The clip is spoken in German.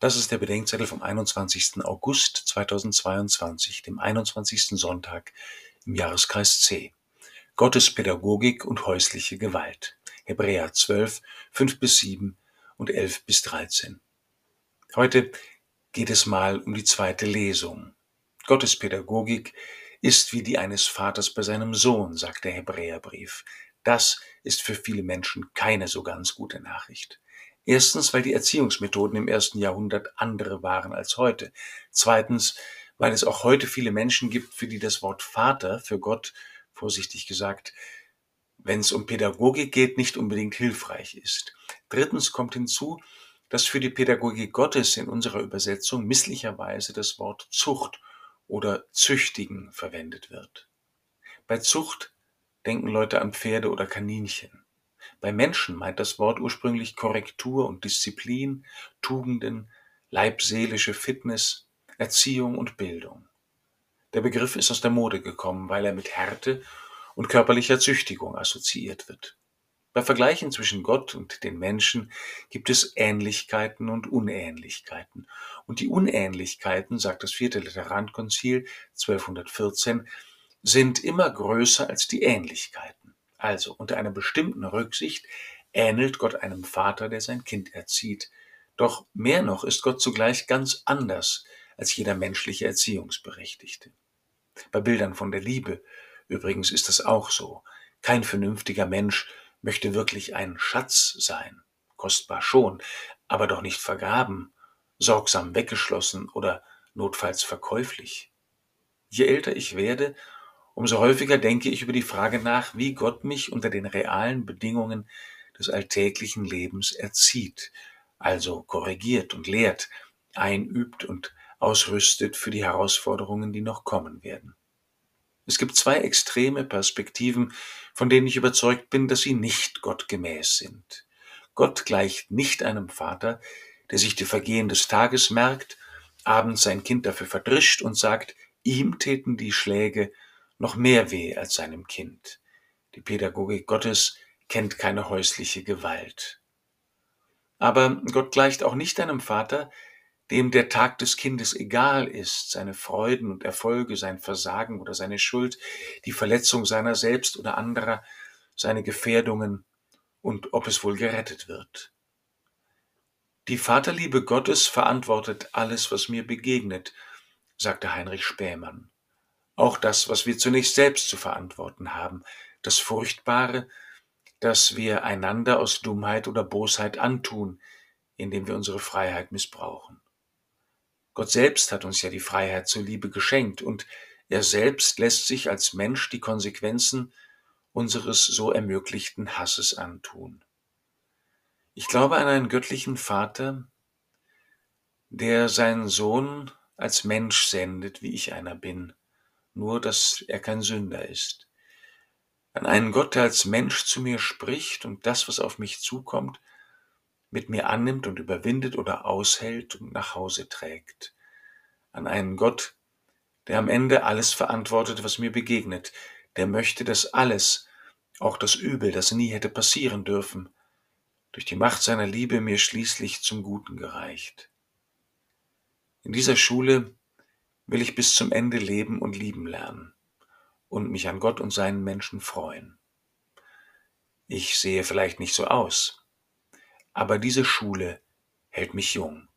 Das ist der Bedenkzettel vom 21. August 2022, dem 21. Sonntag im Jahreskreis C. Gottes Pädagogik und häusliche Gewalt. Hebräer 12, 5 bis 7 und 11 bis 13. Heute geht es mal um die zweite Lesung. Gottes Pädagogik ist wie die eines Vaters bei seinem Sohn, sagt der Hebräerbrief. Das ist für viele Menschen keine so ganz gute Nachricht. Erstens, weil die Erziehungsmethoden im ersten Jahrhundert andere waren als heute. Zweitens, weil es auch heute viele Menschen gibt, für die das Wort Vater für Gott, vorsichtig gesagt, wenn es um Pädagogik geht, nicht unbedingt hilfreich ist. Drittens kommt hinzu, dass für die Pädagogik Gottes in unserer Übersetzung misslicherweise das Wort Zucht oder Züchtigen verwendet wird. Bei Zucht denken Leute an Pferde oder Kaninchen. Bei Menschen meint das Wort ursprünglich Korrektur und Disziplin, Tugenden, leibseelische Fitness, Erziehung und Bildung. Der Begriff ist aus der Mode gekommen, weil er mit Härte und körperlicher Züchtigung assoziiert wird. Bei Vergleichen zwischen Gott und den Menschen gibt es Ähnlichkeiten und Unähnlichkeiten. Und die Unähnlichkeiten, sagt das vierte Laterankonzil 1214, sind immer größer als die Ähnlichkeiten. Also unter einer bestimmten Rücksicht ähnelt Gott einem Vater, der sein Kind erzieht. Doch mehr noch ist Gott zugleich ganz anders als jeder menschliche Erziehungsberechtigte. Bei Bildern von der Liebe übrigens ist das auch so. Kein vernünftiger Mensch möchte wirklich ein Schatz sein. Kostbar schon, aber doch nicht vergraben, sorgsam weggeschlossen oder notfalls verkäuflich. Je älter ich werde, Umso häufiger denke ich über die Frage nach, wie Gott mich unter den realen Bedingungen des alltäglichen Lebens erzieht, also korrigiert und lehrt, einübt und ausrüstet für die Herausforderungen, die noch kommen werden. Es gibt zwei extreme Perspektiven, von denen ich überzeugt bin, dass sie nicht gottgemäß sind. Gott gleicht nicht einem Vater, der sich die Vergehen des Tages merkt, abends sein Kind dafür verdrischt und sagt, ihm täten die Schläge noch mehr weh als seinem Kind. Die Pädagogik Gottes kennt keine häusliche Gewalt. Aber Gott gleicht auch nicht einem Vater, dem der Tag des Kindes egal ist, seine Freuden und Erfolge, sein Versagen oder seine Schuld, die Verletzung seiner selbst oder anderer, seine Gefährdungen und ob es wohl gerettet wird. Die Vaterliebe Gottes verantwortet alles, was mir begegnet, sagte Heinrich Spähmann auch das, was wir zunächst selbst zu verantworten haben, das Furchtbare, das wir einander aus Dummheit oder Bosheit antun, indem wir unsere Freiheit missbrauchen. Gott selbst hat uns ja die Freiheit zur Liebe geschenkt und er selbst lässt sich als Mensch die Konsequenzen unseres so ermöglichten Hasses antun. Ich glaube an einen göttlichen Vater, der seinen Sohn als Mensch sendet, wie ich einer bin, nur dass er kein Sünder ist. An einen Gott, der als Mensch zu mir spricht und das, was auf mich zukommt, mit mir annimmt und überwindet oder aushält und nach Hause trägt. An einen Gott, der am Ende alles verantwortet, was mir begegnet, der möchte, dass alles, auch das Übel, das nie hätte passieren dürfen, durch die Macht seiner Liebe mir schließlich zum Guten gereicht. In dieser Schule will ich bis zum Ende leben und lieben lernen und mich an Gott und seinen Menschen freuen. Ich sehe vielleicht nicht so aus, aber diese Schule hält mich jung.